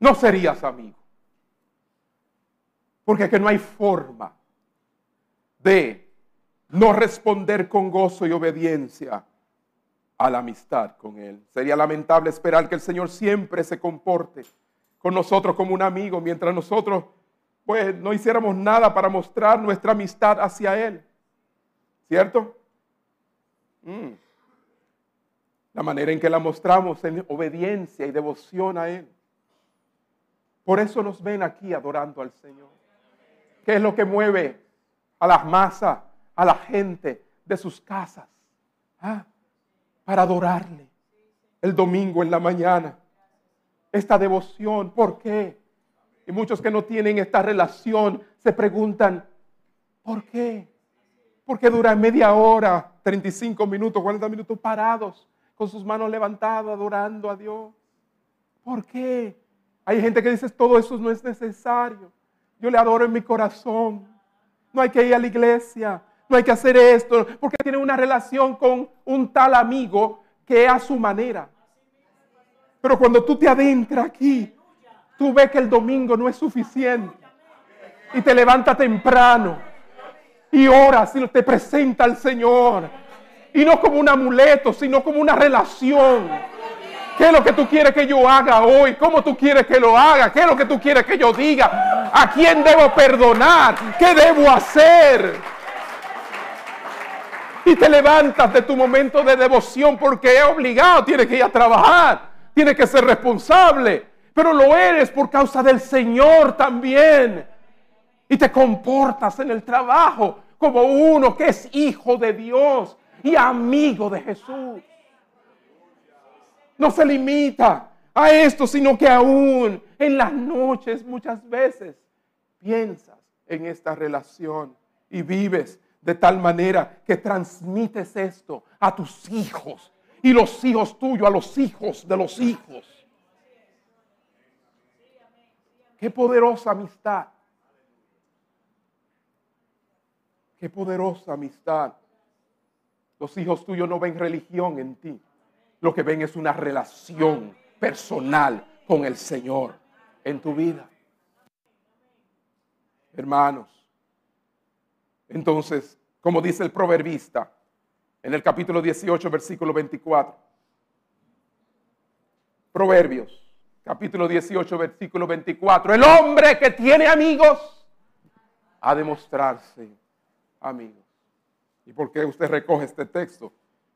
no serías amigo. Porque que no hay forma de no responder con gozo y obediencia a la amistad con Él. Sería lamentable esperar que el Señor siempre se comporte con nosotros como un amigo, mientras nosotros pues no hiciéramos nada para mostrar nuestra amistad hacia Él. ¿Cierto? Mm. La manera en que la mostramos en obediencia y devoción a Él. Por eso nos ven aquí adorando al Señor. ¿Qué es lo que mueve a las masas, a la gente de sus casas? ¿Ah? Para adorarle el domingo en la mañana. Esta devoción, ¿por qué? Y muchos que no tienen esta relación se preguntan, ¿por qué? Porque duran media hora, 35 minutos, 40 minutos parados, con sus manos levantadas, adorando a Dios. ¿Por qué? Hay gente que dice, todo eso no es necesario. Yo le adoro en mi corazón. No hay que ir a la iglesia, no hay que hacer esto, porque tiene una relación con un tal amigo que es a su manera. Pero cuando tú te adentras aquí, tú ves que el domingo no es suficiente. Y te levantas temprano y oras y te presenta al Señor. Y no como un amuleto, sino como una relación. ¿Qué es lo que tú quieres que yo haga hoy? ¿Cómo tú quieres que lo haga? ¿Qué es lo que tú quieres que yo diga? ¿A quién debo perdonar? ¿Qué debo hacer? Y te levantas de tu momento de devoción porque es obligado, tienes que ir a trabajar, tienes que ser responsable pero lo eres por causa del Señor también. Y te comportas en el trabajo como uno que es hijo de Dios y amigo de Jesús. No se limita a esto, sino que aún en las noches muchas veces piensas en esta relación y vives de tal manera que transmites esto a tus hijos y los hijos tuyos a los hijos de los hijos. Qué poderosa amistad. Qué poderosa amistad. Los hijos tuyos no ven religión en ti. Lo que ven es una relación personal con el Señor en tu vida. Hermanos, entonces, como dice el proverbista en el capítulo 18, versículo 24, Proverbios capítulo 18, versículo 24. El hombre que tiene amigos ha de mostrarse amigo. ¿Y por qué usted recoge este texto?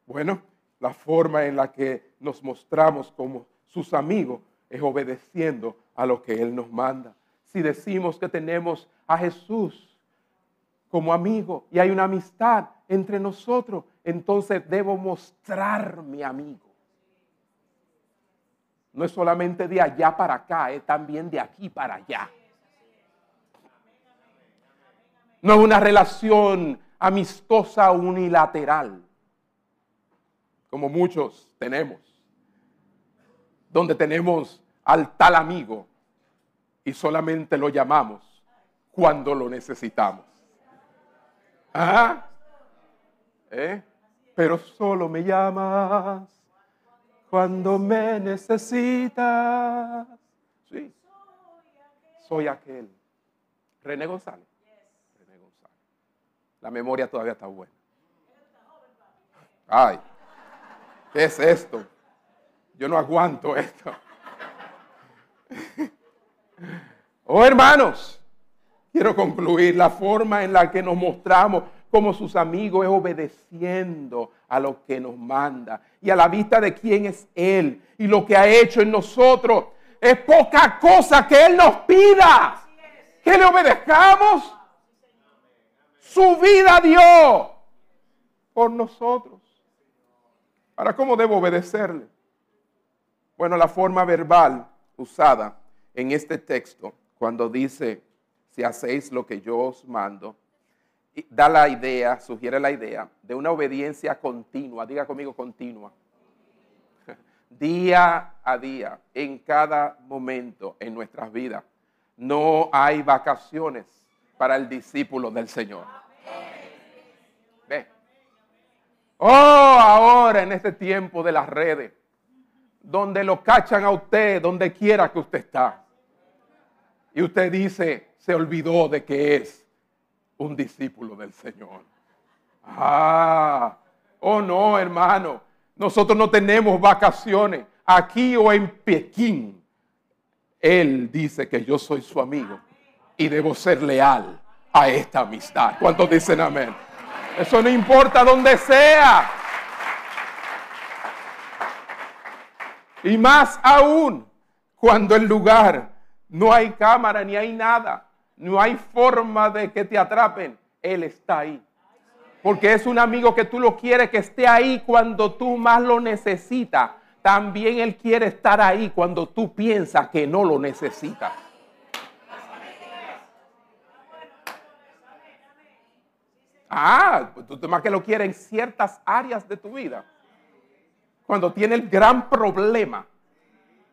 Bueno, la forma en la que nos mostramos como sus amigos es obedeciendo a lo que Él nos manda. Si decimos que tenemos a Jesús como amigo y hay una amistad entre nosotros, entonces debo mostrar mi amigo no es solamente de allá para acá, es también de aquí para allá. No es una relación amistosa unilateral, como muchos tenemos, donde tenemos al tal amigo y solamente lo llamamos cuando lo necesitamos. ¿Ah? ¿Eh? Pero solo me llamas cuando me necesitas. Sí. Soy aquel. René González. René González. La memoria todavía está buena. Ay, ¿qué es esto? Yo no aguanto esto. Oh, hermanos, quiero concluir la forma en la que nos mostramos como sus amigos es obedeciendo a lo que nos manda y a la vista de quién es Él y lo que ha hecho en nosotros. Es poca cosa que Él nos pida. Que le obedezcamos. Su vida dio por nosotros. Ahora, ¿cómo debo obedecerle? Bueno, la forma verbal usada en este texto, cuando dice, si hacéis lo que yo os mando, da la idea, sugiere la idea de una obediencia continua, diga conmigo continua, [laughs] día a día, en cada momento en nuestras vidas. No hay vacaciones para el discípulo del Señor. Oh, ahora en este tiempo de las redes, donde lo cachan a usted, donde quiera que usted está. Y usted dice, se olvidó de que es un discípulo del Señor. Ah, oh no, hermano. Nosotros no tenemos vacaciones aquí o en Pekín. Él dice que yo soy su amigo y debo ser leal a esta amistad. ¿Cuántos dicen amén? Eso no importa donde sea. Y más aún cuando el lugar no hay cámara ni hay nada, no hay forma de que te atrapen, Él está ahí. Porque es un amigo que tú lo quieres que esté ahí cuando tú más lo necesitas. También Él quiere estar ahí cuando tú piensas que no lo necesitas. Ah, pues tú más que lo quieres en ciertas áreas de tu vida. Cuando tiene el gran problema.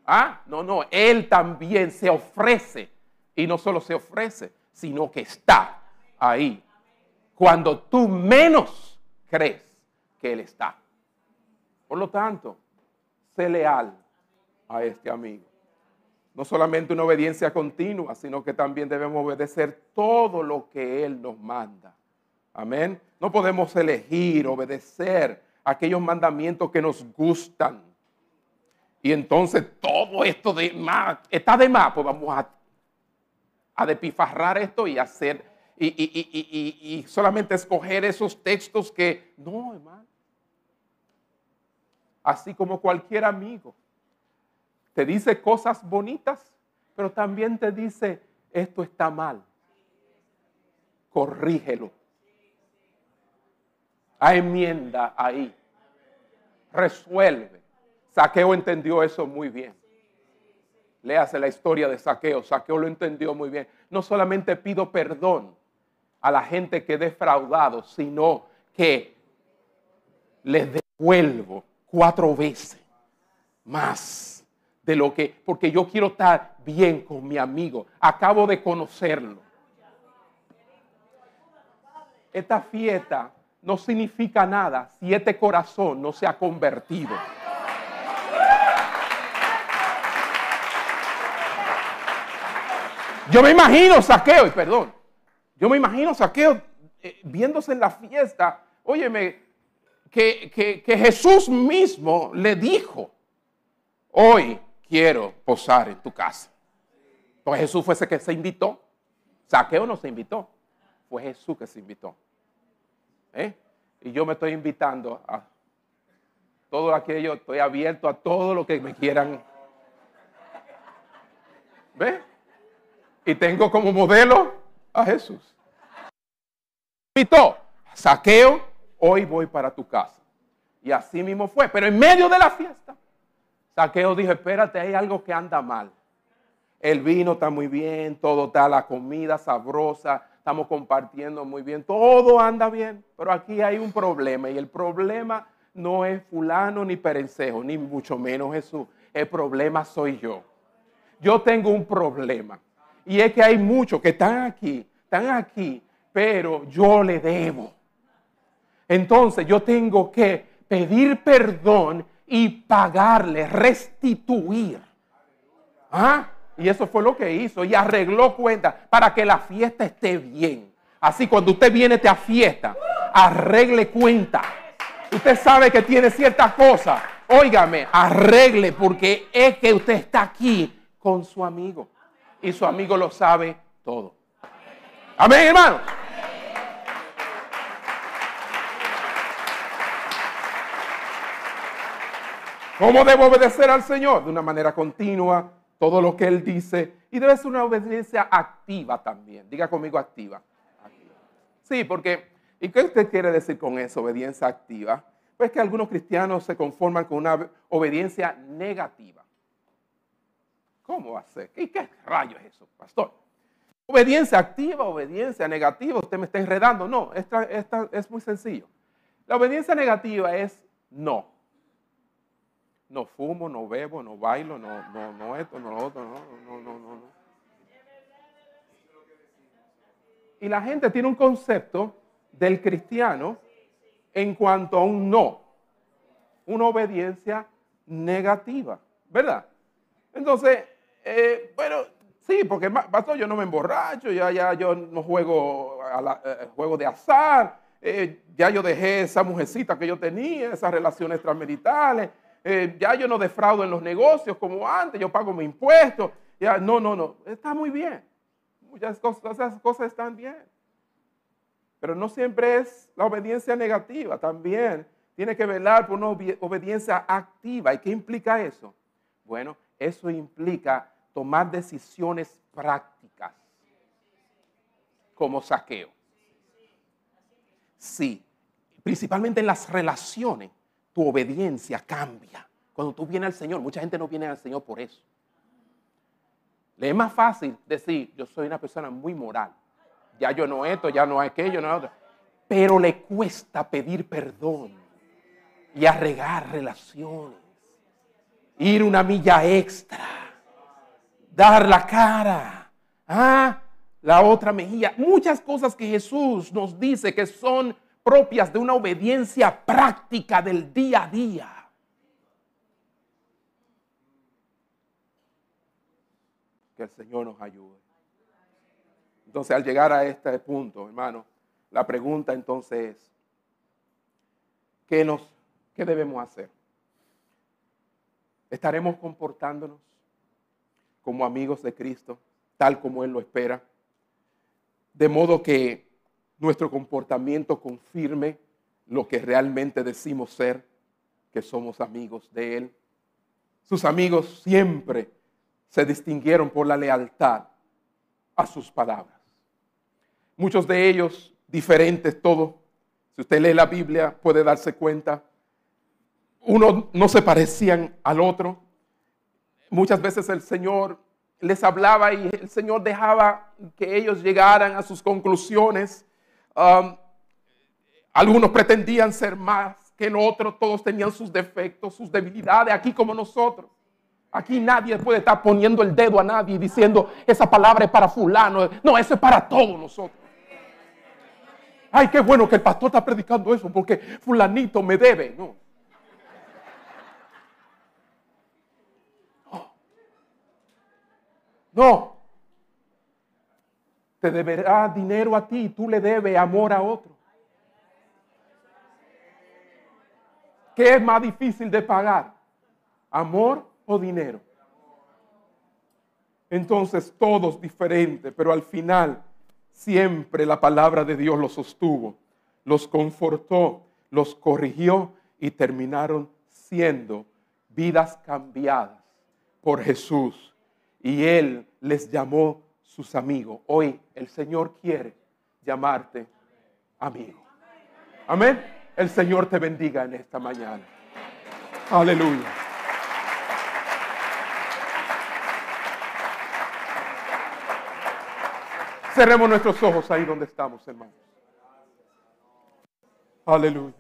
Ah, no, no, Él también se ofrece. Y no solo se ofrece, sino que está ahí. Cuando tú menos crees que Él está. Por lo tanto, sé leal a este amigo. No solamente una obediencia continua, sino que también debemos obedecer todo lo que Él nos manda. Amén. No podemos elegir, obedecer aquellos mandamientos que nos gustan. Y entonces todo esto de más, está de más, pues vamos a, depifarrar esto y hacer, y, y, solamente escoger esos textos que, no, hermano. Así como cualquier amigo te dice cosas bonitas, pero también te dice, esto está mal. Corrígelo a enmienda ahí. Resuelve. Saqueo entendió eso muy bien. Léase la historia de Saqueo. Saqueo lo entendió muy bien. No solamente pido perdón a la gente que he defraudado, sino que les devuelvo cuatro veces más de lo que, porque yo quiero estar bien con mi amigo. Acabo de conocerlo. Esta fiesta no significa nada si este corazón no se ha convertido. Yo me imagino saqueo, y perdón, yo me imagino saqueo eh, viéndose en la fiesta, óyeme, que, que Jesús mismo le dijo, hoy quiero posar en tu casa. Pues Jesús fue ese que se invitó. Saqueo no se invitó, fue Jesús que se invitó. ¿Eh? Y yo me estoy invitando a todo aquello, estoy abierto a todo lo que me quieran. ¿Ve? Y tengo como modelo a Jesús. Invitó, saqueo, hoy voy para tu casa. Y así mismo fue. Pero en medio de la fiesta, saqueo dijo, espérate, hay algo que anda mal. El vino está muy bien, todo está, la comida sabrosa, estamos compartiendo muy bien, todo anda bien, pero aquí hay un problema y el problema no es fulano ni perencejo, ni mucho menos Jesús, el problema soy yo. Yo tengo un problema y es que hay muchos que están aquí, están aquí, pero yo le debo. Entonces yo tengo que pedir perdón y pagarle, restituir. ¿Ah? Y eso fue lo que hizo y arregló cuenta para que la fiesta esté bien. Así cuando usted viene a fiesta, arregle cuenta. Usted sabe que tiene ciertas cosas. Óigame, arregle porque es que usted está aquí con su amigo. Y su amigo lo sabe todo. Amén, hermano. ¿Cómo debo obedecer al Señor? De una manera continua, todo lo que Él dice y debe ser una obediencia activa también. Diga conmigo activa. Sí, porque, ¿y qué usted quiere decir con eso, obediencia activa? Pues que algunos cristianos se conforman con una obediencia negativa. ¿Cómo va a ser? ¿Y qué rayo es eso, pastor? Obediencia activa, obediencia negativa, usted me está enredando. No, es muy sencillo. La obediencia negativa es no no fumo, no bebo, no bailo, no, no, no esto, no lo otro, no, no, no, no, no. Y la gente tiene un concepto del cristiano en cuanto a un no, una obediencia negativa, ¿verdad? Entonces, eh, bueno, sí, porque pastor, yo no me emborracho, ya, ya yo no juego, a eh, juego de azar, eh, ya yo dejé esa mujercita que yo tenía, esas relaciones transmeritales, ya yo no defraudo en los negocios como antes, yo pago mi impuestos, ya, no, no, no, está muy bien, muchas cosas, esas cosas están bien. Pero no siempre es la obediencia negativa, también tiene que velar por una obediencia activa. ¿Y qué implica eso? Bueno, eso implica tomar decisiones prácticas, como saqueo. Sí, principalmente en las relaciones, tu obediencia cambia. Cuando tú vienes al Señor, mucha gente no viene al Señor por eso. Le es más fácil decir, yo soy una persona muy moral. Ya yo no esto, ya no aquello, no otro. Pero le cuesta pedir perdón y arregar relaciones. Ir una milla extra. Dar la cara. ¿ah? La otra mejilla. Muchas cosas que Jesús nos dice que son propias de una obediencia práctica del día a día. Que el Señor nos ayude. Entonces, al llegar a este punto, hermano, la pregunta entonces es, ¿qué nos ¿qué debemos hacer? ¿Estaremos comportándonos como amigos de Cristo, tal como Él lo espera? De modo que nuestro comportamiento confirme lo que realmente decimos ser, que somos amigos de Él. Sus amigos siempre se distinguieron por la lealtad a sus palabras. Muchos de ellos diferentes todos. Si usted lee la Biblia puede darse cuenta uno no se parecían al otro. Muchas veces el Señor les hablaba y el Señor dejaba que ellos llegaran a sus conclusiones. Algunos pretendían ser más que en otros, todos tenían sus defectos, sus debilidades, aquí como nosotros. Aquí nadie puede estar poniendo el dedo a nadie y diciendo, esa palabra es para fulano. No, eso es para todos nosotros. Ay, qué bueno que el pastor está predicando eso porque fulanito me debe. No. [gasps] No. Te deberá dinero a ti, tú le debes amor a otro. ¿Qué es más difícil de pagar? ¿Amor o dinero? Entonces todos diferentes, pero al final siempre la palabra de Dios los sostuvo, los confortó, los corrigió y terminaron siendo vidas cambiadas por Jesús y Él les llamó sus amigos. Hoy el Señor quiere llamarte amigo. Amén. El Señor te bendiga en esta mañana. Aleluya. Cerremos nuestros ojos ahí donde estamos, hermanos. Aleluya.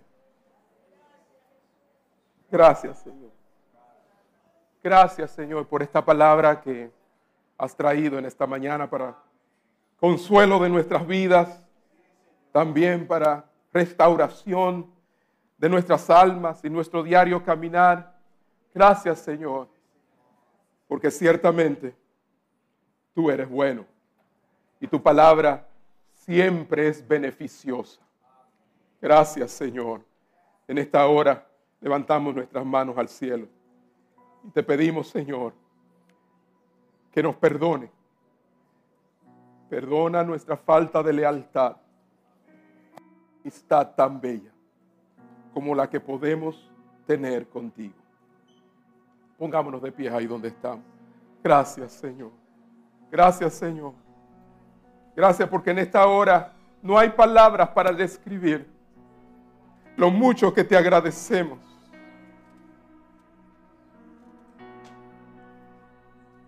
Gracias, Señor. Gracias, Señor, por esta palabra que has traído en esta mañana para consuelo de nuestras vidas, también para restauración de nuestras almas y nuestro diario caminar. Gracias Señor, porque ciertamente tú eres bueno y tu palabra siempre es beneficiosa. Gracias Señor. En esta hora levantamos nuestras manos al cielo y te pedimos Señor que nos perdone. Perdona nuestra falta de lealtad. Está tan bella como la que podemos tener contigo. Pongámonos de pie ahí donde estamos. Gracias, Señor. Gracias, Señor. Gracias porque en esta hora no hay palabras para describir lo mucho que te agradecemos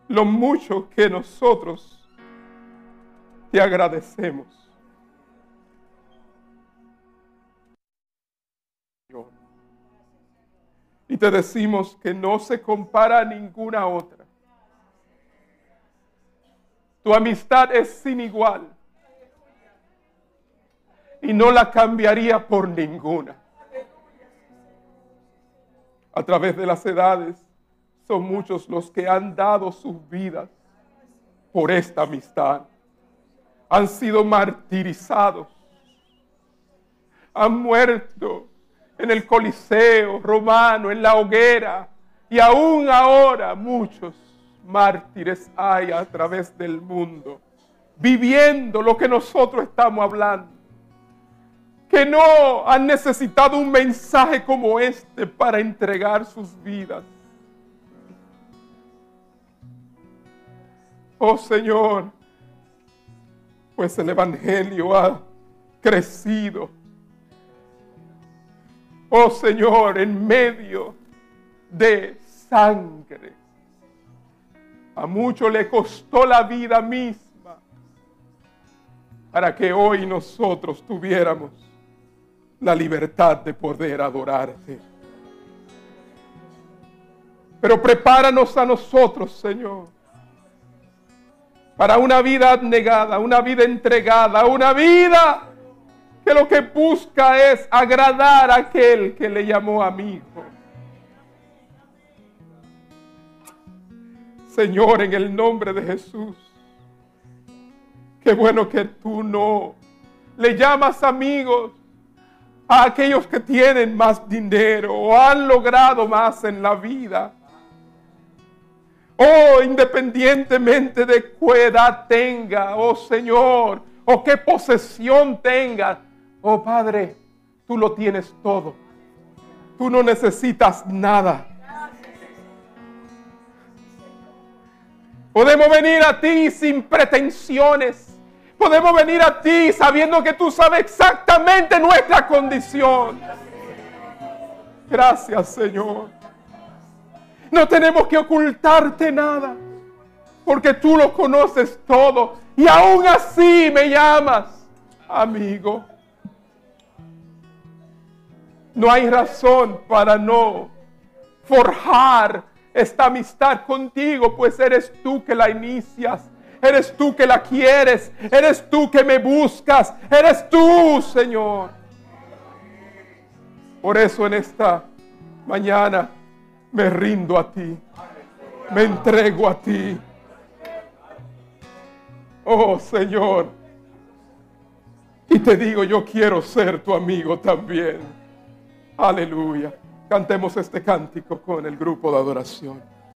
lo mucho que nosotros te agradecemos. Y te decimos que no se compara a ninguna otra. Tu amistad es sin igual. Y no la cambiaría por ninguna. A través de las edades, son muchos los que han dado sus vidas por esta amistad. Han sido martirizados. Han muerto en el Coliseo romano, en la hoguera. Y aún ahora muchos mártires hay a través del mundo, viviendo lo que nosotros estamos hablando. Que no han necesitado un mensaje como este para entregar sus vidas. Oh Señor, pues el Evangelio ha crecido. Oh Señor, en medio de sangre. A mucho le costó la vida misma para que hoy nosotros tuviéramos la libertad de poder adorarte. Pero prepáranos a nosotros, Señor para una vida abnegada, una vida entregada, una vida que lo que busca es agradar a aquel que le llamó amigo. Señor, en el nombre de Jesús, qué bueno que tú no le llamas amigos a aquellos que tienen más dinero o han logrado más en la vida Oh, independientemente de qué edad tenga, oh Señor, o qué posesión tenga, oh Padre, tú lo tienes todo. Tú no necesitas nada. Podemos venir a ti sin pretensiones. Podemos venir a ti sabiendo que tú sabes exactamente nuestra condición. Gracias, Señor. No tenemos que ocultarte nada, porque tú lo conoces todo y aún así me llamas amigo. No hay razón para no forjar esta amistad contigo, pues eres tú que la inicias, eres tú que la quieres, eres tú que me buscas, eres tú, Señor. Por eso en esta mañana me rindo a ti, me entrego a ti. Oh Señor, y te digo, yo quiero ser tu amigo también. Aleluya. Cantemos este cántico con el grupo de adoración.